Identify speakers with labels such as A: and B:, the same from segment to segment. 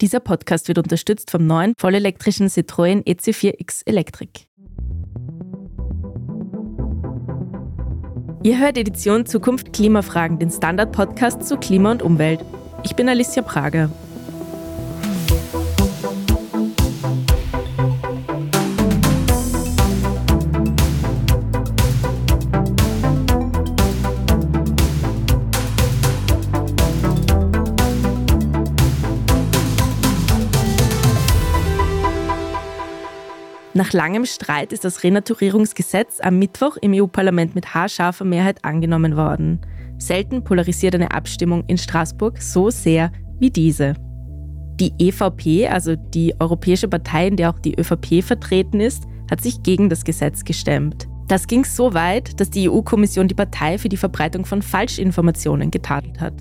A: Dieser Podcast wird unterstützt vom neuen vollelektrischen Citroën EC4X Electric. Ihr hört Edition Zukunft Klimafragen, den Standard-Podcast zu Klima und Umwelt. Ich bin Alicia Prager. Nach langem Streit ist das Renaturierungsgesetz am Mittwoch im EU-Parlament mit haarscharfer Mehrheit angenommen worden. Selten polarisiert eine Abstimmung in Straßburg so sehr wie diese. Die EVP, also die Europäische Partei, in der auch die ÖVP vertreten ist, hat sich gegen das Gesetz gestemmt. Das ging so weit, dass die EU-Kommission die Partei für die Verbreitung von Falschinformationen getadelt hat.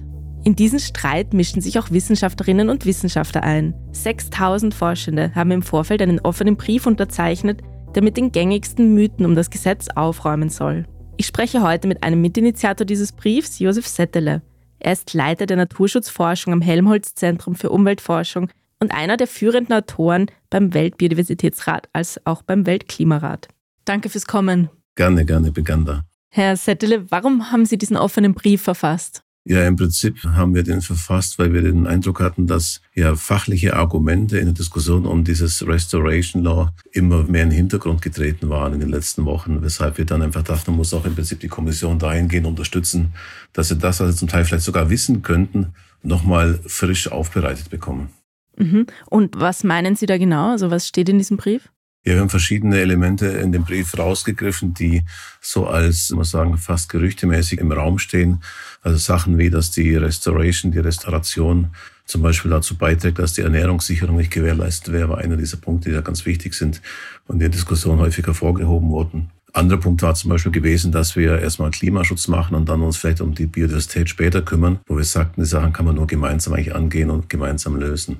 A: In diesen Streit mischen sich auch Wissenschaftlerinnen und Wissenschaftler ein. 6000 Forschende haben im Vorfeld einen offenen Brief unterzeichnet, der mit den gängigsten Mythen um das Gesetz aufräumen soll. Ich spreche heute mit einem Mitinitiator dieses Briefs, Josef Settele. Er ist Leiter der Naturschutzforschung am Helmholtz-Zentrum für Umweltforschung und einer der führenden Autoren beim Weltbiodiversitätsrat als auch beim Weltklimarat. Danke fürs Kommen.
B: Gerne, gerne, Beganda.
A: Herr Settele, warum haben Sie diesen offenen Brief verfasst?
B: Ja, im Prinzip haben wir den verfasst, weil wir den Eindruck hatten, dass ja fachliche Argumente in der Diskussion um dieses Restoration Law immer mehr in den Hintergrund getreten waren in den letzten Wochen, weshalb wir dann einfach dachten, muss auch im Prinzip die Kommission dahingehend unterstützen, dass sie das, was sie zum Teil vielleicht sogar wissen könnten, nochmal frisch aufbereitet bekommen.
A: Mhm. Und was meinen Sie da genau? Also was steht in diesem Brief?
B: Ja, wir haben verschiedene Elemente in dem Brief rausgegriffen, die so als, muss sagen, fast gerüchtemäßig im Raum stehen. Also Sachen wie, dass die Restoration, die Restauration zum Beispiel dazu beiträgt, dass die Ernährungssicherung nicht gewährleistet wäre, war einer dieser Punkte, die da ganz wichtig sind und in der Diskussion häufig hervorgehoben wurden. Anderer Punkt war zum Beispiel gewesen, dass wir erstmal Klimaschutz machen und dann uns vielleicht um die Biodiversität später kümmern, wo wir sagten, die Sachen kann man nur gemeinsam eigentlich angehen und gemeinsam lösen.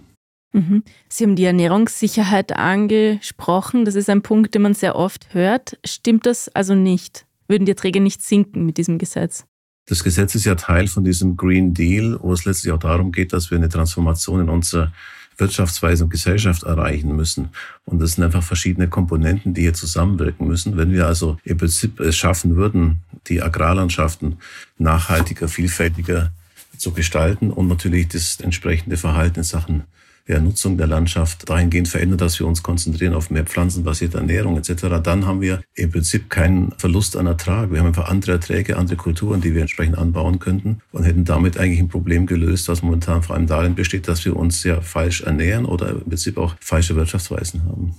A: Mhm. Sie haben die Ernährungssicherheit angesprochen. Das ist ein Punkt, den man sehr oft hört. Stimmt das also nicht? Würden die Erträge nicht sinken mit diesem Gesetz?
B: Das Gesetz ist ja Teil von diesem Green Deal, wo es letztlich auch darum geht, dass wir eine Transformation in unserer Wirtschaftsweise und Gesellschaft erreichen müssen. Und das sind einfach verschiedene Komponenten, die hier zusammenwirken müssen. Wenn wir also im Prinzip es schaffen würden, die Agrarlandschaften nachhaltiger, vielfältiger zu gestalten und natürlich das entsprechende Verhalten in Sachen der Nutzung der Landschaft dahingehend verändert, dass wir uns konzentrieren auf mehr pflanzenbasierte Ernährung etc., dann haben wir im Prinzip keinen Verlust an Ertrag. Wir haben einfach andere Erträge, andere Kulturen, die wir entsprechend anbauen könnten und hätten damit eigentlich ein Problem gelöst, was momentan vor allem darin besteht, dass wir uns sehr falsch ernähren oder im Prinzip auch falsche Wirtschaftsweisen haben.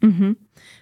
A: Mhm.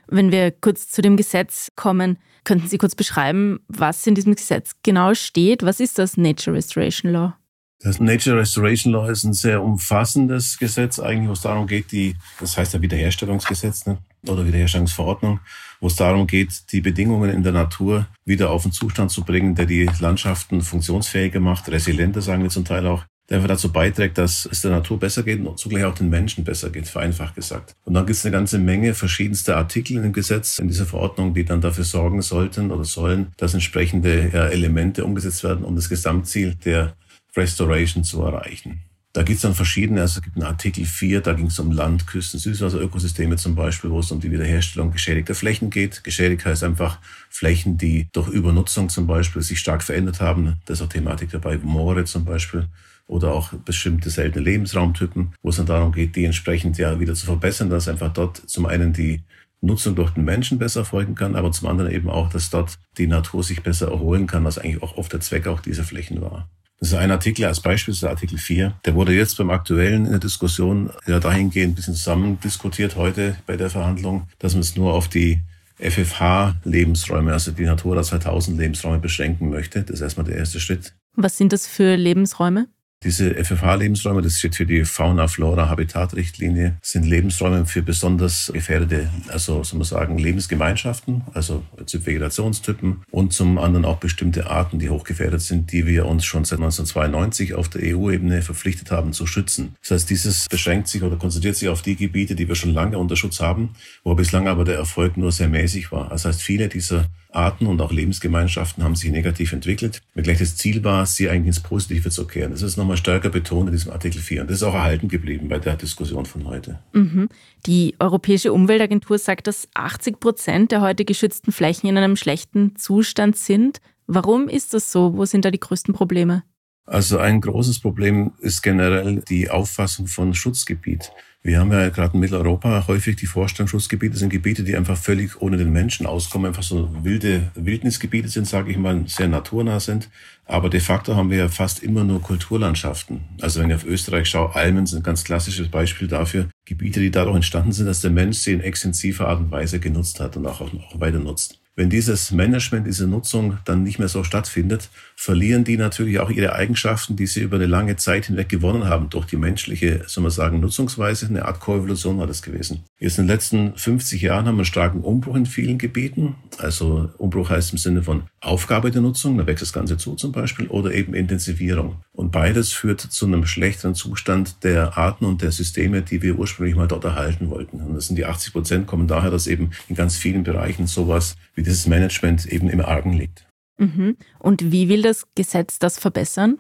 A: Wenn wir kurz zu dem Gesetz kommen, könnten Sie kurz beschreiben, was in diesem Gesetz genau steht? Was ist das Nature Restoration Law?
B: Das Nature Restoration Law ist ein sehr umfassendes Gesetz, eigentlich, wo es darum geht, die, das heißt ja Wiederherstellungsgesetz ne? oder Wiederherstellungsverordnung, wo es darum geht, die Bedingungen in der Natur wieder auf den Zustand zu bringen, der die Landschaften funktionsfähiger macht, resilienter, sagen wir zum Teil auch, der einfach dazu beiträgt, dass es der Natur besser geht und zugleich auch den Menschen besser geht, vereinfacht gesagt. Und dann gibt es eine ganze Menge verschiedenster Artikel in dem Gesetz, in dieser Verordnung, die dann dafür sorgen sollten oder sollen, dass entsprechende Elemente umgesetzt werden, um das Gesamtziel der Restoration zu erreichen. Da gibt es dann verschiedene, also es gibt einen Artikel 4, da ging es um Land, Küsten, Süßwasserökosysteme zum Beispiel, wo es um die Wiederherstellung geschädigter Flächen geht. Geschädigt heißt einfach Flächen, die durch Übernutzung zum Beispiel sich stark verändert haben. Das ist auch Thematik dabei, Moore zum Beispiel oder auch bestimmte seltene Lebensraumtypen, wo es dann darum geht, die entsprechend ja wieder zu verbessern, dass einfach dort zum einen die Nutzung durch den Menschen besser folgen kann, aber zum anderen eben auch, dass dort die Natur sich besser erholen kann, was eigentlich auch oft der Zweck auch dieser Flächen war. Das ist ein Artikel als Beispiel, das ist der Artikel 4. Der wurde jetzt beim aktuellen in der Diskussion ja dahingehend ein bisschen zusammen diskutiert heute bei der Verhandlung, dass man es nur auf die FFH-Lebensräume, also die Natura 2000 Lebensräume beschränken möchte. Das ist erstmal der erste Schritt.
A: Was sind das für Lebensräume?
B: Diese FFH-Lebensräume, das steht für die Fauna-Flora-Habitat-Richtlinie, sind Lebensräume für besonders gefährdete, also soll man sagen, Lebensgemeinschaften, also zu Vegetationstypen und zum anderen auch bestimmte Arten, die hochgefährdet sind, die wir uns schon seit 1992 auf der EU-Ebene verpflichtet haben zu schützen. Das heißt, dieses beschränkt sich oder konzentriert sich auf die Gebiete, die wir schon lange unter Schutz haben, wo bislang aber der Erfolg nur sehr mäßig war. Das heißt, viele dieser Arten und auch Lebensgemeinschaften haben sich negativ entwickelt. Wenngleich das Ziel war, sie eigentlich ins Positive zu kehren. Das ist nochmal stärker betont in diesem Artikel 4 und das ist auch erhalten geblieben bei der Diskussion von heute.
A: Mhm. Die Europäische Umweltagentur sagt, dass 80 Prozent der heute geschützten Flächen in einem schlechten Zustand sind. Warum ist das so? Wo sind da die größten Probleme?
B: Also ein großes Problem ist generell die Auffassung von Schutzgebiet. Wir haben ja gerade in Mitteleuropa häufig die Vorstellung, Schutzgebiete sind Gebiete, die einfach völlig ohne den Menschen auskommen, einfach so wilde Wildnisgebiete sind, sage ich mal, sehr naturnah sind. Aber de facto haben wir ja fast immer nur Kulturlandschaften. Also wenn ich auf Österreich schaue, Almen sind ein ganz klassisches Beispiel dafür. Gebiete, die dadurch entstanden sind, dass der Mensch sie in extensiver Art und Weise genutzt hat und auch, auch weiter nutzt. Wenn dieses Management, diese Nutzung dann nicht mehr so stattfindet, verlieren die natürlich auch ihre Eigenschaften, die sie über eine lange Zeit hinweg gewonnen haben durch die menschliche, soll man sagen, Nutzungsweise. Eine Art Koevolution war das gewesen. Jetzt in den letzten 50 Jahren haben wir einen starken Umbruch in vielen Gebieten. Also Umbruch heißt im Sinne von Aufgabe der Nutzung, da wächst das Ganze zu zum Beispiel, oder eben Intensivierung. Und beides führt zu einem schlechteren Zustand der Arten und der Systeme, die wir ursprünglich mal dort erhalten wollten. Und das sind die 80 Prozent, kommen daher, dass eben in ganz vielen Bereichen sowas wie dieses Management eben im Argen liegt.
A: Mhm. Und wie will das Gesetz das verbessern?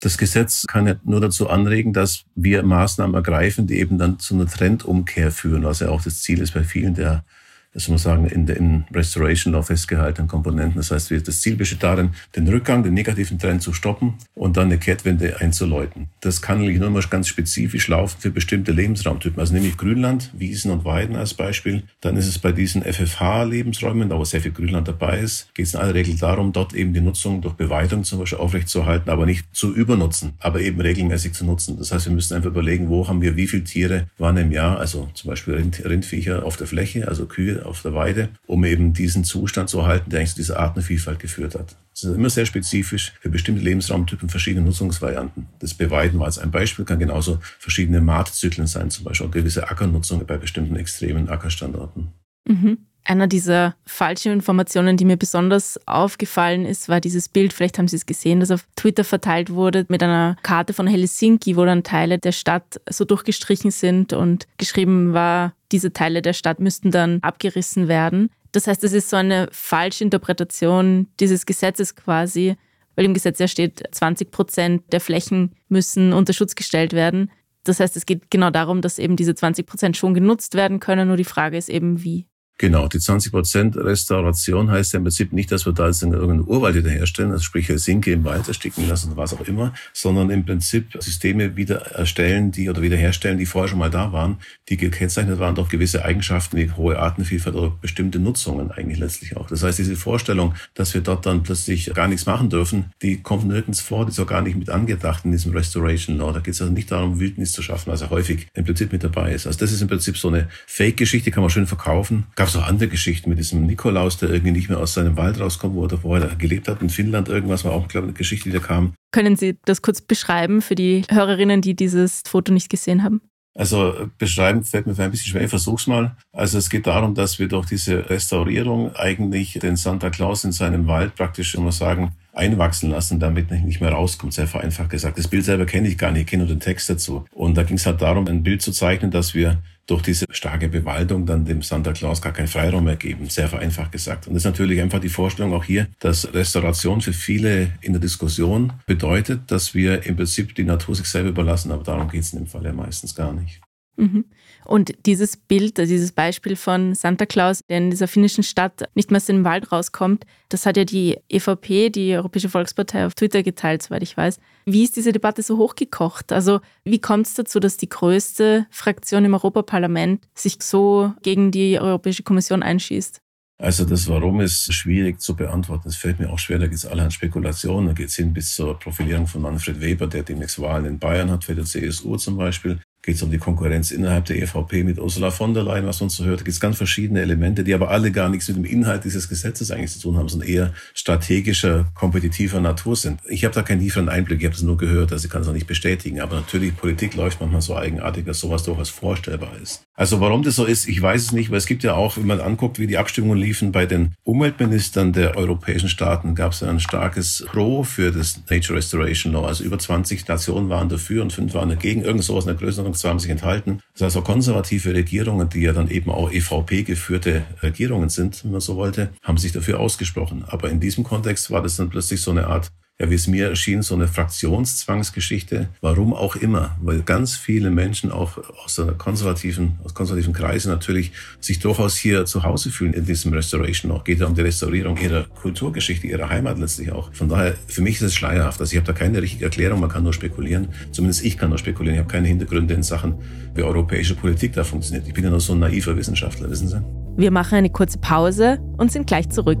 B: Das Gesetz kann ja nur dazu anregen, dass wir Maßnahmen ergreifen, die eben dann zu einer Trendumkehr führen, was ja auch das Ziel ist bei vielen der das man sagen, in den Restoration Law festgehaltenen Komponenten. Das heißt, das Ziel besteht darin, den Rückgang, den negativen Trend zu stoppen und dann eine Kehrtwende einzuläuten. Das kann natürlich nur mal ganz spezifisch laufen für bestimmte Lebensraumtypen, also nämlich Grünland, Wiesen und Weiden als Beispiel. Dann ist es bei diesen FFH-Lebensräumen, da wo sehr viel Grünland dabei ist, geht es in aller Regel darum, dort eben die Nutzung durch Beweidung zum Beispiel aufrechtzuerhalten, aber nicht zu übernutzen, aber eben regelmäßig zu nutzen. Das heißt, wir müssen einfach überlegen, wo haben wir wie viele Tiere wann im Jahr, also zum Beispiel Rind, Rindviecher auf der Fläche, also Kühe auf der Weide, um eben diesen Zustand zu erhalten, der eigentlich zu dieser Artenvielfalt geführt hat. Das ist immer sehr spezifisch für bestimmte Lebensraumtypen verschiedene Nutzungsvarianten. Das Beweiden war als ein Beispiel, kann genauso verschiedene Maatzyklen sein, zum Beispiel auch gewisse Ackernutzung bei bestimmten extremen Ackerstandorten.
A: Mhm. Einer dieser falschen Informationen, die mir besonders aufgefallen ist, war dieses Bild, vielleicht haben Sie es gesehen, das auf Twitter verteilt wurde, mit einer Karte von Helsinki, wo dann Teile der Stadt so durchgestrichen sind und geschrieben war, diese Teile der Stadt müssten dann abgerissen werden. Das heißt, es ist so eine falsche Interpretation dieses Gesetzes quasi, weil im Gesetz ja steht, 20 Prozent der Flächen müssen unter Schutz gestellt werden. Das heißt, es geht genau darum, dass eben diese 20 Prozent schon genutzt werden können. Nur die Frage ist eben, wie.
B: Genau, die 20 Prozent Restauration heißt ja im Prinzip nicht, dass wir da jetzt irgendeinen Urwald wieder herstellen, also sprich Helsinki im Wald ersticken lassen, was auch immer, sondern im Prinzip Systeme wieder erstellen, die oder wiederherstellen, die vorher schon mal da waren, die gekennzeichnet waren durch gewisse Eigenschaften wie hohe Artenvielfalt oder bestimmte Nutzungen eigentlich letztlich auch. Das heißt, diese Vorstellung, dass wir dort dann plötzlich gar nichts machen dürfen, die kommt nirgends vor, die ist auch gar nicht mit angedacht in diesem Restoration Law. Da geht es also nicht darum, Wildnis zu schaffen, was ja häufig im Prinzip mit dabei ist. Also das ist im Prinzip so eine Fake-Geschichte, kann man schön verkaufen. Gab gab es auch andere Geschichten mit diesem Nikolaus, der irgendwie nicht mehr aus seinem Wald rauskommt, wo er vorher gelebt hat. In Finnland irgendwas war auch, glaube ich, eine Geschichte, die da kam.
A: Können Sie das kurz beschreiben für die Hörerinnen, die dieses Foto nicht gesehen haben?
B: Also beschreiben fällt mir ein bisschen schwer, ich versuch's mal. Also es geht darum, dass wir durch diese Restaurierung eigentlich den Santa Claus in seinem Wald praktisch, man sagen, einwachsen lassen, damit er nicht mehr rauskommt, sehr vereinfacht gesagt. Das Bild selber kenne ich gar nicht, ich kenne nur den Text dazu. Und da ging es halt darum, ein Bild zu zeichnen, dass wir durch diese starke Bewaldung dann dem Santa Claus gar keinen Freiraum mehr geben, sehr vereinfacht gesagt. Und das ist natürlich einfach die Vorstellung auch hier, dass Restauration für viele in der Diskussion bedeutet, dass wir im Prinzip die Natur sich selber überlassen, aber darum geht es in dem Fall ja meistens gar nicht.
A: Mhm. Und dieses Bild, dieses Beispiel von Santa Claus, der in dieser finnischen Stadt nicht mehr aus dem Wald rauskommt, das hat ja die EVP, die Europäische Volkspartei, auf Twitter geteilt, soweit ich weiß. Wie ist diese Debatte so hochgekocht? Also wie kommt es dazu, dass die größte Fraktion im Europaparlament sich so gegen die Europäische Kommission einschießt?
B: Also das Warum ist schwierig zu beantworten. Es fällt mir auch schwer, da geht es alle an Spekulationen. Da geht es hin bis zur Profilierung von Manfred Weber, der demnächst Wahlen in Bayern hat, für die CSU zum Beispiel geht es um die Konkurrenz innerhalb der EVP mit Ursula von der Leyen, was man so hört. Da gibt es ganz verschiedene Elemente, die aber alle gar nichts mit dem Inhalt dieses Gesetzes eigentlich zu tun haben, sondern eher strategischer, kompetitiver Natur sind. Ich habe da keinen tieferen Einblick, ich habe es nur gehört, also ich kann es auch nicht bestätigen. Aber natürlich, Politik läuft manchmal so eigenartig, dass sowas durchaus vorstellbar ist. Also warum das so ist, ich weiß es nicht, weil es gibt ja auch, wenn man anguckt, wie die Abstimmungen liefen bei den Umweltministern der europäischen Staaten, gab es ein starkes Pro für das Nature Restoration Law. Also über 20 Nationen waren dafür und fünf waren dagegen. Irgend sowas in der Größenordnung, zwei haben sich enthalten. Das heißt, auch konservative Regierungen, die ja dann eben auch EVP-geführte Regierungen sind, wenn man so wollte, haben sich dafür ausgesprochen. Aber in diesem Kontext war das dann plötzlich so eine Art ja, wie es mir erschien, so eine Fraktionszwangsgeschichte. Warum auch immer, weil ganz viele Menschen auch aus der konservativen, aus konservativen Kreisen natürlich sich durchaus hier zu Hause fühlen in diesem Restoration. Auch geht ja um die Restaurierung ihrer Kulturgeschichte, ihrer Heimat letztlich auch. Von daher, für mich ist es schleierhaft. Also ich habe da keine richtige Erklärung, man kann nur spekulieren. Zumindest ich kann nur spekulieren. Ich habe keine Hintergründe in Sachen, wie europäische Politik da funktioniert. Ich bin ja nur so ein naiver Wissenschaftler, wissen Sie?
A: Wir machen eine kurze Pause und sind gleich zurück.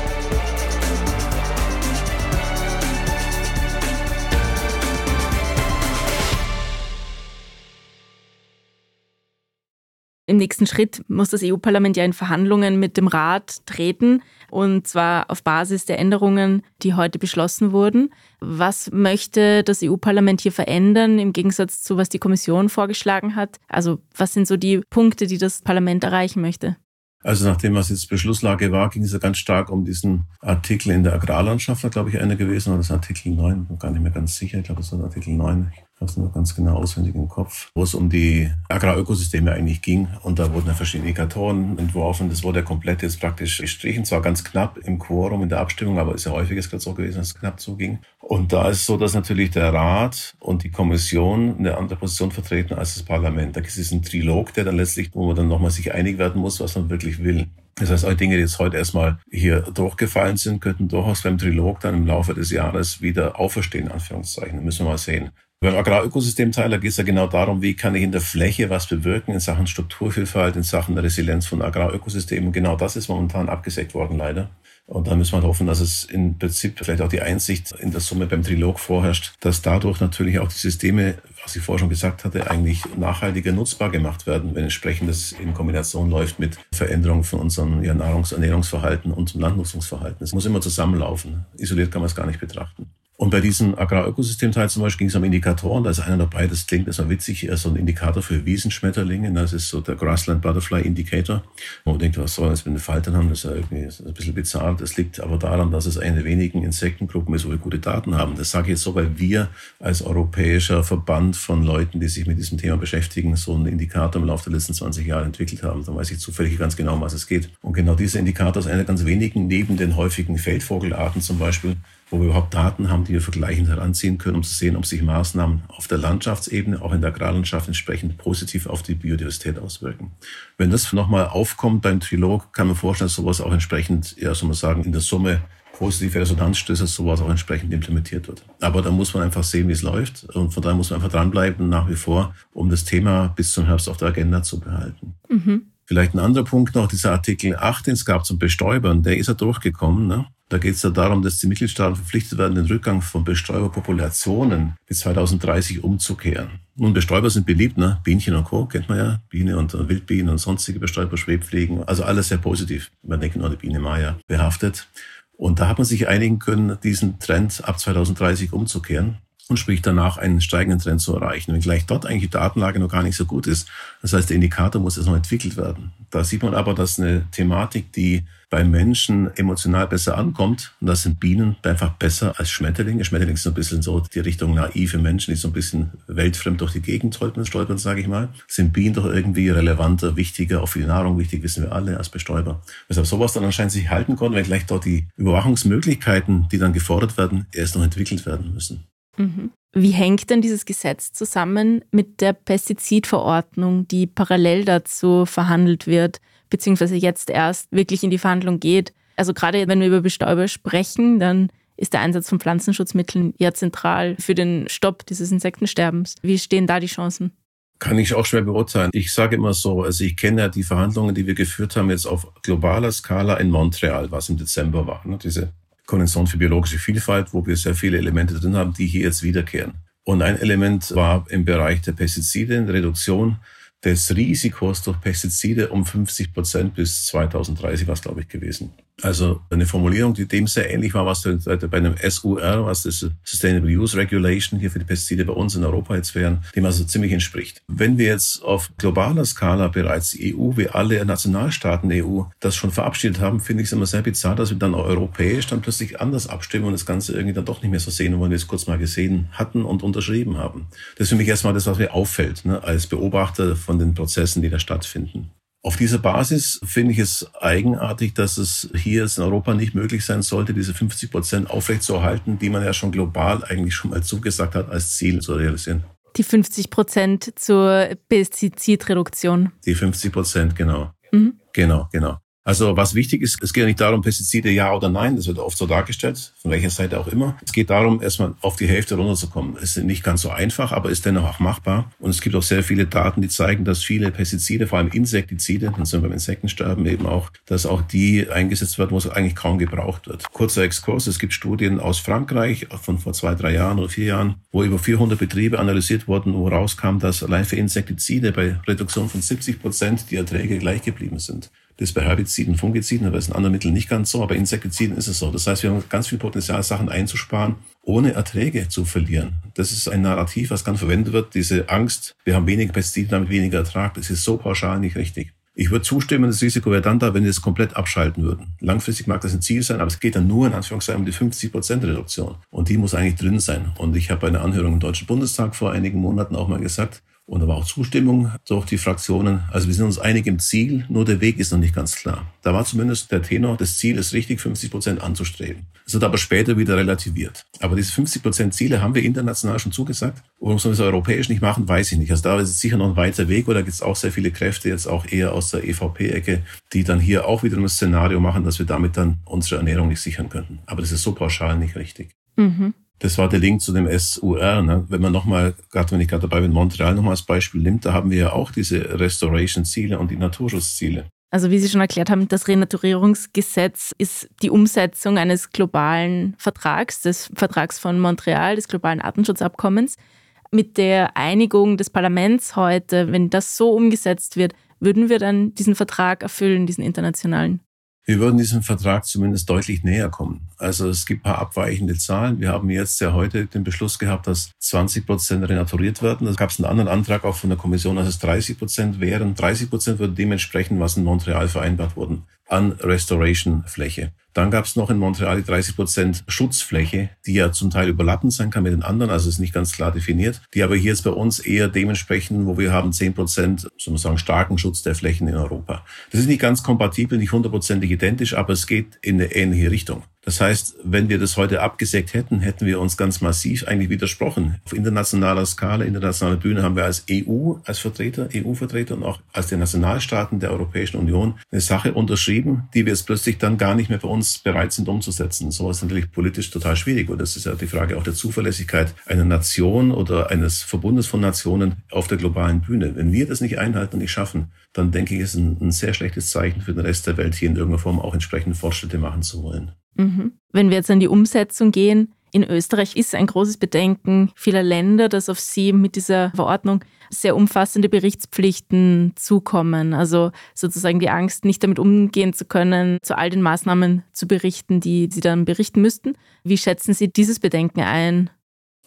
A: Im nächsten Schritt muss das EU-Parlament ja in Verhandlungen mit dem Rat treten, und zwar auf Basis der Änderungen, die heute beschlossen wurden. Was möchte das EU-Parlament hier verändern im Gegensatz zu was die Kommission vorgeschlagen hat? Also was sind so die Punkte, die das Parlament erreichen möchte?
B: Also nachdem was jetzt Beschlusslage war, ging es ja ganz stark um diesen Artikel in der Agrarlandschaft, war glaube ich einer gewesen, oder das Artikel 9, bin gar nicht mehr ganz sicher, ich glaube das war Artikel 9, das nur ganz genau auswendig im Kopf, wo es um die Agrarökosysteme eigentlich ging. Und da wurden ja verschiedene Indikatoren entworfen. Das wurde ja komplett jetzt praktisch gestrichen. Zwar ganz knapp im Quorum in der Abstimmung, aber ist ja häufig jetzt gerade so gewesen, dass es knapp zuging. Und da ist es so, dass natürlich der Rat und die Kommission eine andere Position vertreten als das Parlament. Da gibt es einen Trilog, der dann letztlich, wo man dann nochmal sich einig werden muss, was man wirklich will. Das heißt, alle Dinge, die jetzt heute erstmal hier durchgefallen sind, könnten durchaus beim Trilog dann im Laufe des Jahres wieder auferstehen, Anführungszeichen. Müssen wir mal sehen. Beim Agrarökosystemteil, da geht es ja genau darum, wie kann ich in der Fläche was bewirken in Sachen Strukturvielfalt, in Sachen Resilienz von Agrarökosystemen. Genau das ist momentan abgesägt worden, leider. Und da müssen wir hoffen, dass es im Prinzip vielleicht auch die Einsicht in der Summe beim Trilog vorherrscht, dass dadurch natürlich auch die Systeme, was ich vorher schon gesagt hatte, eigentlich nachhaltiger nutzbar gemacht werden, wenn entsprechend das in Kombination läuft mit Veränderungen von unserem ja, Nahrungs- und Ernährungsverhalten und Landnutzungsverhalten. Es muss immer zusammenlaufen. Isoliert kann man es gar nicht betrachten. Und bei diesem Agrarökosystemteil zum Beispiel ging es um Indikatoren. Da ist einer dabei, das klingt erstmal witzig, so ein Indikator für Wiesenschmetterlinge. Das ist so der Grassland Butterfly Indicator. Man denkt, was soll das mit den Faltern haben? Das ist ja irgendwie ein bisschen bizarr. Das liegt aber daran, dass es eine der wenigen Insektengruppen ist, wo wir gute Daten haben. Das sage ich jetzt so, weil wir als europäischer Verband von Leuten, die sich mit diesem Thema beschäftigen, so einen Indikator im Laufe der letzten 20 Jahre entwickelt haben. Da weiß ich zufällig ganz genau, um was es geht. Und genau dieser Indikator ist einer der ganz wenigen, neben den häufigen Feldvogelarten zum Beispiel, wo wir überhaupt Daten haben, die wir vergleichend heranziehen können, um zu sehen, ob sich Maßnahmen auf der Landschaftsebene, auch in der Agrarlandschaft entsprechend positiv auf die Biodiversität auswirken. Wenn das nochmal aufkommt beim Trilog, kann man vorstellen, dass sowas auch entsprechend, ja, soll man sagen, in der Summe positive Resonanzstöße, dass sowas auch entsprechend implementiert wird. Aber da muss man einfach sehen, wie es läuft. Und von daher muss man einfach dranbleiben, nach wie vor, um das Thema bis zum Herbst auf der Agenda zu behalten. Mhm. Vielleicht ein anderer Punkt noch, dieser Artikel 8, den es gab zum Bestäubern, der ist ja durchgekommen. Ne? Da geht es ja darum, dass die Mitgliedstaaten verpflichtet werden, den Rückgang von Bestäuberpopulationen bis 2030 umzukehren. Nun, Bestäuber sind beliebt, ne? Bienchen und Co. kennt man ja. Biene und Wildbienen und sonstige Bestäuber, Schwebfliegen. Also alles sehr positiv. Man denkt nur an die Biene Maya behaftet. Und da hat man sich einigen können, diesen Trend ab 2030 umzukehren und sprich danach einen steigenden Trend zu erreichen. Wenngleich dort eigentlich die Datenlage noch gar nicht so gut ist. Das heißt, der Indikator muss erst noch entwickelt werden. Da sieht man aber, dass eine Thematik, die beim Menschen emotional besser ankommt, und das sind Bienen einfach besser als Schmetterlinge. Schmetterlinge ist so ein bisschen so die Richtung naive Menschen, die so ein bisschen weltfremd durch die Gegend stolpern, stolpern sage ich mal. Sind Bienen doch irgendwie relevanter, wichtiger, auch für die Nahrung wichtig, wissen wir alle, als Bestäuber. Weshalb sowas dann anscheinend sich halten konnte, wenn gleich dort die Überwachungsmöglichkeiten, die dann gefordert werden, erst noch entwickelt werden müssen.
A: Mhm. Wie hängt denn dieses Gesetz zusammen mit der Pestizidverordnung, die parallel dazu verhandelt wird, beziehungsweise jetzt erst wirklich in die Verhandlung geht? Also gerade wenn wir über Bestäuber sprechen, dann ist der Einsatz von Pflanzenschutzmitteln ja zentral für den Stopp dieses Insektensterbens. Wie stehen da die Chancen?
B: Kann ich auch schwer beurteilen. Ich sage immer so, also ich kenne ja die Verhandlungen, die wir geführt haben jetzt auf globaler Skala in Montreal, was im Dezember war. Ne? Diese Konvention für biologische Vielfalt, wo wir sehr viele Elemente drin haben, die hier jetzt wiederkehren. Und ein Element war im Bereich der Pestizide, Reduktion des Risikos durch Pestizide um 50 Prozent bis 2030 war es, glaube ich, gewesen. Also eine Formulierung, die dem sehr ähnlich war, was bei einem SUR, was das Sustainable Use Regulation hier für die Pestizide bei uns in Europa jetzt wären, dem also ziemlich entspricht. Wenn wir jetzt auf globaler Skala bereits die EU, wie alle Nationalstaaten der EU, das schon verabschiedet haben, finde ich es immer sehr bizarr, dass wir dann europäisch dann plötzlich anders abstimmen und das Ganze irgendwie dann doch nicht mehr so sehen, wo wir es kurz mal gesehen hatten und unterschrieben haben. Das ist für mich erstmal das, was mir auffällt, ne, als Beobachter von den Prozessen, die da stattfinden. Auf dieser Basis finde ich es eigenartig, dass es hier in Europa nicht möglich sein sollte, diese 50 Prozent aufrechtzuerhalten, die man ja schon global eigentlich schon mal zugesagt hat, als Ziel zu realisieren.
A: Die 50 Prozent zur Pestizidreduktion.
B: Die 50 Prozent, genau. Mhm. Genau, genau. Also was wichtig ist, es geht ja nicht darum, Pestizide ja oder nein, das wird oft so dargestellt, von welcher Seite auch immer. Es geht darum, erstmal auf die Hälfte runterzukommen. Ist nicht ganz so einfach, aber ist dennoch auch machbar. Und es gibt auch sehr viele Daten, die zeigen, dass viele Pestizide, vor allem Insektizide, dann sind wir beim Insektensterben eben auch, dass auch die eingesetzt werden, wo es eigentlich kaum gebraucht wird. Kurzer Exkurs, es gibt Studien aus Frankreich von vor zwei, drei Jahren oder vier Jahren, wo über 400 Betriebe analysiert wurden, wo rauskam, dass allein für Insektizide bei Reduktion von 70 Prozent die Erträge gleich geblieben sind. Das ist bei Herbiziden, Fungiziden, aber ist in anderen Mitteln nicht ganz so, aber Insektiziden ist es so. Das heißt, wir haben ganz viel Potenzial, Sachen einzusparen, ohne Erträge zu verlieren. Das ist ein Narrativ, was ganz verwendet wird. Diese Angst, wir haben weniger Pestizide, damit weniger Ertrag, das ist so pauschal nicht richtig. Ich würde zustimmen, das Risiko wäre dann da, wenn wir es komplett abschalten würden. Langfristig mag das ein Ziel sein, aber es geht dann nur in Anführungszeichen um die 50 Prozent Reduktion. Und die muss eigentlich drin sein. Und ich habe bei einer Anhörung im Deutschen Bundestag vor einigen Monaten auch mal gesagt, und da war auch Zustimmung durch die Fraktionen. Also wir sind uns einig im Ziel, nur der Weg ist noch nicht ganz klar. Da war zumindest der Tenor, das Ziel ist richtig, 50 Prozent anzustreben. Es wird aber später wieder relativiert. Aber diese 50 Prozent Ziele haben wir international schon zugesagt. Warum sollen wir es europäisch nicht machen, weiß ich nicht. Also da ist es sicher noch ein weiter Weg, oder gibt es auch sehr viele Kräfte, jetzt auch eher aus der EVP-Ecke, die dann hier auch wieder ein Szenario machen, dass wir damit dann unsere Ernährung nicht sichern könnten. Aber das ist so pauschal nicht richtig. Mhm. Das war der Link zu dem SUR. Ne? Wenn man nochmal, gerade wenn ich gerade dabei bin, Montreal nochmal als Beispiel nimmt, da haben wir ja auch diese Restoration-Ziele und die Naturschutzziele.
A: Also wie Sie schon erklärt haben, das Renaturierungsgesetz ist die Umsetzung eines globalen Vertrags, des Vertrags von Montreal, des globalen Artenschutzabkommens. Mit der Einigung des Parlaments heute, wenn das so umgesetzt wird, würden wir dann diesen Vertrag erfüllen, diesen internationalen?
B: Wir würden diesem Vertrag zumindest deutlich näher kommen. Also es gibt ein paar abweichende Zahlen. Wir haben jetzt ja heute den Beschluss gehabt, dass 20 Prozent renaturiert werden. Da gab es einen anderen Antrag auch von der Kommission, dass es 30 Prozent wären. 30 Prozent würde dementsprechend, was in Montreal vereinbart wurden, an Restoration-Fläche. Dann gab es noch in Montreal die 30 Prozent Schutzfläche, die ja zum Teil überlappend sein kann mit den anderen, also ist nicht ganz klar definiert, die aber hier jetzt bei uns eher dementsprechend, wo wir haben 10 Prozent, soll man sagen, starken Schutz der Flächen in Europa. Das ist nicht ganz kompatibel, nicht hundertprozentig identisch, aber es geht in eine ähnliche Richtung. Das heißt, wenn wir das heute abgesägt hätten, hätten wir uns ganz massiv eigentlich widersprochen. Auf internationaler Skala, internationaler Bühne haben wir als EU, als Vertreter, EU-Vertreter und auch als die Nationalstaaten der Europäischen Union eine Sache unterschrieben, die wir jetzt plötzlich dann gar nicht mehr bei uns bereit sind umzusetzen. So ist natürlich politisch total schwierig. Und das ist ja die Frage auch der Zuverlässigkeit einer Nation oder eines Verbundes von Nationen auf der globalen Bühne. Wenn wir das nicht einhalten und nicht schaffen, dann denke ich, ist ein, ein sehr schlechtes Zeichen für den Rest der Welt, hier in irgendeiner Form auch entsprechende Fortschritte machen zu wollen.
A: Mhm. Wenn wir jetzt an die Umsetzung gehen, in Österreich ist ein großes Bedenken vieler Länder, dass auf sie mit dieser Verordnung sehr umfassende Berichtspflichten zukommen. Also sozusagen die Angst, nicht damit umgehen zu können, zu all den Maßnahmen zu berichten, die Sie dann berichten müssten. Wie schätzen Sie dieses Bedenken ein?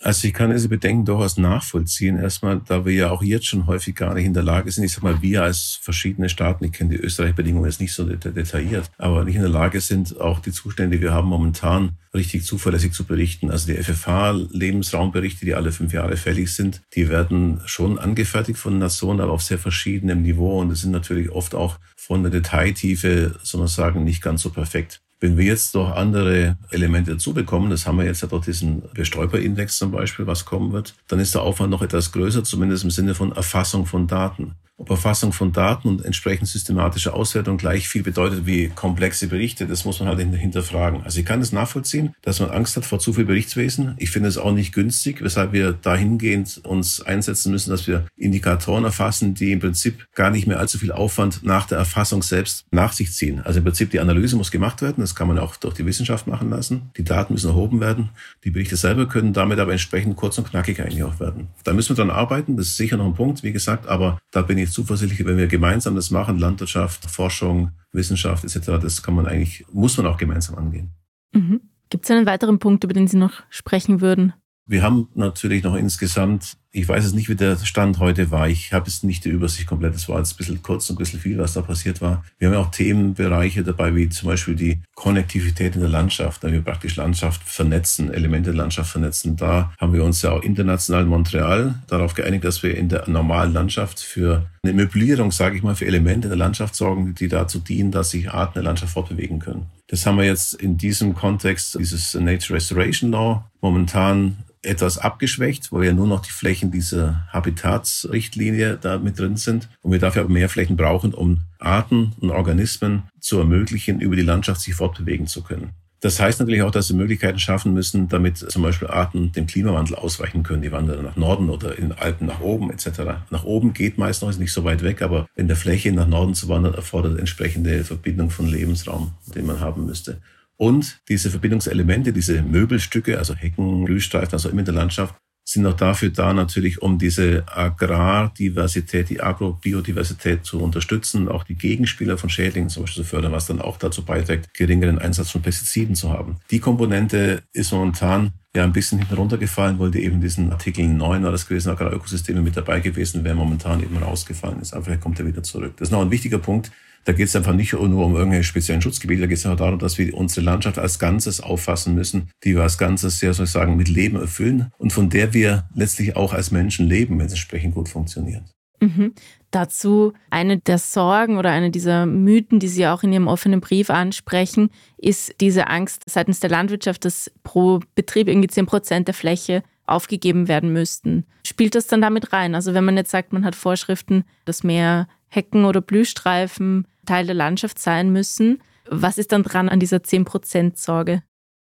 B: Also ich kann diese Bedenken durchaus nachvollziehen. Erstmal, da wir ja auch jetzt schon häufig gar nicht in der Lage sind, ich sag mal, wir als verschiedene Staaten, ich kenne die Österreich-Bedingungen jetzt nicht so detailliert, aber nicht in der Lage sind, auch die Zustände, die wir haben momentan, richtig zuverlässig zu berichten. Also die FFH-Lebensraumberichte, die alle fünf Jahre fällig sind, die werden schon angefertigt von Nationen, aber auf sehr verschiedenem Niveau und es sind natürlich oft auch von der Detailtiefe, sozusagen, nicht ganz so perfekt. Wenn wir jetzt noch andere Elemente dazu bekommen, das haben wir jetzt ja durch diesen Bestäuberindex zum Beispiel, was kommen wird, dann ist der Aufwand noch etwas größer, zumindest im Sinne von Erfassung von Daten. Ob Erfassung von Daten und entsprechend systematische Auswertung gleich viel bedeutet wie komplexe Berichte, das muss man halt hinterfragen. Also ich kann es nachvollziehen, dass man Angst hat vor zu viel Berichtswesen. Ich finde es auch nicht günstig, weshalb wir dahingehend uns einsetzen müssen, dass wir Indikatoren erfassen, die im Prinzip gar nicht mehr allzu viel Aufwand nach der Erfassung selbst nach sich ziehen. Also im Prinzip die Analyse muss gemacht werden, das kann man auch durch die Wissenschaft machen lassen. Die Daten müssen erhoben werden, die Berichte selber können damit aber entsprechend kurz und knackig eigentlich auch werden. Da müssen wir dran arbeiten, das ist sicher noch ein Punkt, wie gesagt, aber da bin ich ich zuversichtlich, wenn wir gemeinsam das machen, Landwirtschaft, Forschung, Wissenschaft etc., das kann man eigentlich, muss man auch gemeinsam angehen.
A: Mhm. Gibt es einen weiteren Punkt, über den Sie noch sprechen würden?
B: Wir haben natürlich noch insgesamt, ich weiß es nicht, wie der Stand heute war. Ich habe es nicht die Übersicht komplett. Es war jetzt ein bisschen kurz und ein bisschen viel, was da passiert war. Wir haben ja auch Themenbereiche dabei, wie zum Beispiel die Konnektivität in der Landschaft, da wir praktisch Landschaft vernetzen, Elemente der Landschaft vernetzen. Da haben wir uns ja auch international in Montreal darauf geeinigt, dass wir in der normalen Landschaft für eine Möblierung, sage ich mal, für Elemente der Landschaft sorgen, die dazu dienen, dass sich Arten der Landschaft fortbewegen können. Das haben wir jetzt in diesem Kontext, dieses Nature Restoration Law, momentan etwas abgeschwächt, weil ja nur noch die Flächen dieser Habitatsrichtlinie da mit drin sind und wir dafür aber mehr Flächen brauchen, um Arten und Organismen zu ermöglichen, über die Landschaft sich fortbewegen zu können. Das heißt natürlich auch, dass wir Möglichkeiten schaffen müssen, damit zum Beispiel Arten dem Klimawandel ausweichen können. Die wandern nach Norden oder in Alpen nach oben etc. Nach oben geht meist noch, ist nicht so weit weg, aber in der Fläche nach Norden zu wandern erfordert entsprechende Verbindung von Lebensraum, den man haben müsste. Und diese Verbindungselemente, diese Möbelstücke, also Hecken, Blühstreifen, also immer in der Landschaft, sind auch dafür da, natürlich, um diese Agrardiversität, die Agrobiodiversität zu unterstützen, auch die Gegenspieler von Schädlingen zum Beispiel zu fördern, was dann auch dazu beiträgt, geringeren Einsatz von Pestiziden zu haben. Die Komponente ist momentan ja ein bisschen hinten runtergefallen, weil die eben diesen Artikel 9 war das gewesen, Agrarökosysteme mit dabei gewesen wäre, momentan eben rausgefallen ist. Aber vielleicht kommt er wieder zurück. Das ist noch ein wichtiger Punkt, da geht es einfach nicht nur um irgendwelche speziellen Schutzgebiete, da geht es einfach darum, dass wir unsere Landschaft als Ganzes auffassen müssen, die wir als Ganzes sehr, soll ich sagen, mit Leben erfüllen und von der wir letztlich auch als Menschen leben, wenn es entsprechend gut funktioniert.
A: Mhm. Dazu eine der Sorgen oder eine dieser Mythen, die Sie auch in Ihrem offenen Brief ansprechen, ist diese Angst seitens der Landwirtschaft, dass pro Betrieb irgendwie 10 Prozent der Fläche aufgegeben werden müssten. Spielt das dann damit rein? Also wenn man jetzt sagt, man hat Vorschriften, dass mehr Hecken oder Blühstreifen Teil der Landschaft sein müssen. Was ist dann dran an dieser 10%-Sorge?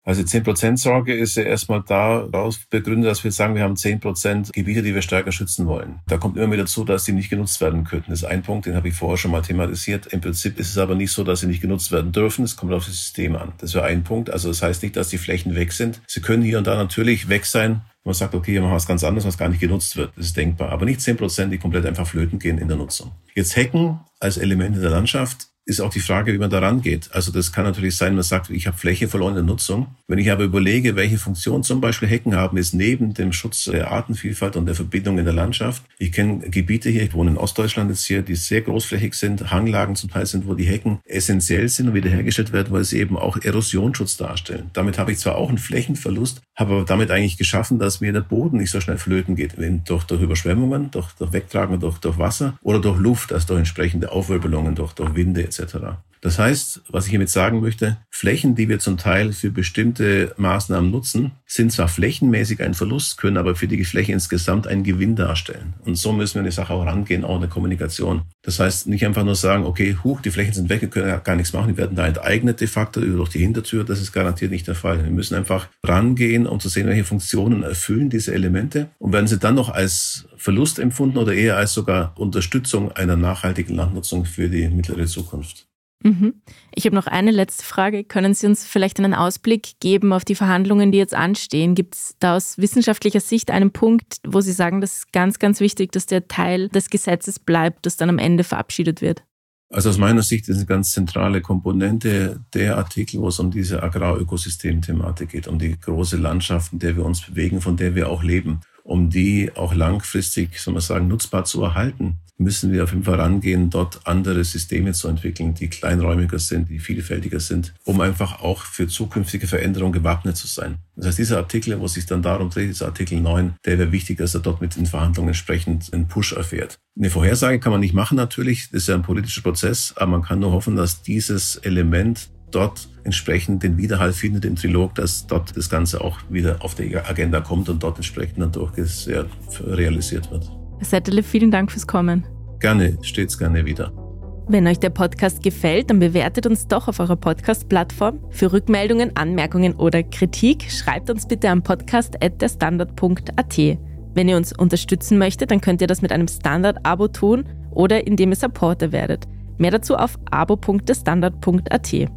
B: Also 10%-Sorge ist ja erstmal daraus begründet, dass wir sagen, wir haben 10% Gebiete, die wir stärker schützen wollen. Da kommt immer wieder dazu, dass die nicht genutzt werden könnten. Das ist ein Punkt, den habe ich vorher schon mal thematisiert. Im Prinzip ist es aber nicht so, dass sie nicht genutzt werden dürfen. Es kommt auf das System an. Das wäre ein Punkt. Also das heißt nicht, dass die Flächen weg sind. Sie können hier und da natürlich weg sein, man sagt, okay, hier machen wir was ganz anderes, was gar nicht genutzt wird. Das ist denkbar. Aber nicht 10%, die komplett einfach flöten gehen in der Nutzung. Jetzt Hecken als Element in der Landschaft ist auch die Frage, wie man da rangeht. Also das kann natürlich sein, man sagt, ich habe Fläche verloren in der Nutzung. Wenn ich aber überlege, welche Funktion zum Beispiel Hecken haben, ist neben dem Schutz der Artenvielfalt und der Verbindung in der Landschaft. Ich kenne Gebiete hier, ich wohne in Ostdeutschland jetzt hier, die sehr großflächig sind, Hanglagen zum Teil sind, wo die Hecken essentiell sind und wiederhergestellt werden, weil sie eben auch Erosionsschutz darstellen. Damit habe ich zwar auch einen Flächenverlust, habe aber damit eigentlich geschaffen, dass mir der Boden nicht so schnell flöten geht, wenn durch, durch Überschwemmungen, durch, durch Wegtragen, durch, durch Wasser oder durch Luft, also durch entsprechende Aufwirbelungen, durch, durch Winde etc. Das heißt, was ich hiermit sagen möchte, Flächen, die wir zum Teil für bestimmte Maßnahmen nutzen, sind zwar flächenmäßig ein Verlust, können aber für die Fläche insgesamt einen Gewinn darstellen. Und so müssen wir in die Sache auch rangehen, auch in der Kommunikation. Das heißt, nicht einfach nur sagen, okay, huch, die Flächen sind weg, wir können ja gar nichts machen, die werden da enteignet de facto durch die Hintertür. Das ist garantiert nicht der Fall. Wir müssen einfach rangehen, um zu sehen, welche Funktionen erfüllen diese Elemente und werden sie dann noch als Verlust empfunden oder eher als sogar Unterstützung einer nachhaltigen Landnutzung für die mittlere Zukunft.
A: Mhm. Ich habe noch eine letzte Frage. Können Sie uns vielleicht einen Ausblick geben auf die Verhandlungen, die jetzt anstehen? Gibt es da aus wissenschaftlicher Sicht einen Punkt, wo Sie sagen, das ist ganz, ganz wichtig, dass der Teil des Gesetzes bleibt, das dann am Ende verabschiedet wird?
B: Also aus meiner Sicht ist eine ganz zentrale Komponente der Artikel, wo es um diese Agrarökosystem-Thematik geht, um die große Landschaft, in der wir uns bewegen, von der wir auch leben um die auch langfristig, soll man sagen, nutzbar zu erhalten, müssen wir auf jeden Fall rangehen, dort andere Systeme zu entwickeln, die kleinräumiger sind, die vielfältiger sind, um einfach auch für zukünftige Veränderungen gewappnet zu sein. Das heißt, dieser Artikel, wo es sich dann darum dreht, dieser Artikel 9, der wäre wichtig, dass er dort mit den Verhandlungen entsprechend einen Push erfährt. Eine Vorhersage kann man nicht machen natürlich, das ist ja ein politischer Prozess, aber man kann nur hoffen, dass dieses Element dort entsprechend den Widerhall findet im Trilog, dass dort das Ganze auch wieder auf die Agenda kommt und dort entsprechend dann durchgesetzt realisiert wird.
A: Herr Settele, vielen Dank fürs Kommen.
B: Gerne, stets gerne wieder.
A: Wenn euch der Podcast gefällt, dann bewertet uns doch auf eurer Podcast-Plattform. Für Rückmeldungen, Anmerkungen oder Kritik schreibt uns bitte am podcast.derstandard.at. Wenn ihr uns unterstützen möchtet, dann könnt ihr das mit einem Standard-Abo tun oder indem ihr Supporter werdet. Mehr dazu auf abo.derstandard.at.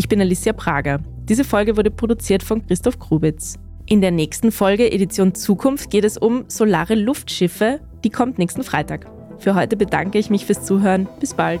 A: Ich bin Alicia Prager. Diese Folge wurde produziert von Christoph Grubitz. In der nächsten Folge Edition Zukunft geht es um solare Luftschiffe. Die kommt nächsten Freitag. Für heute bedanke ich mich fürs Zuhören. Bis bald.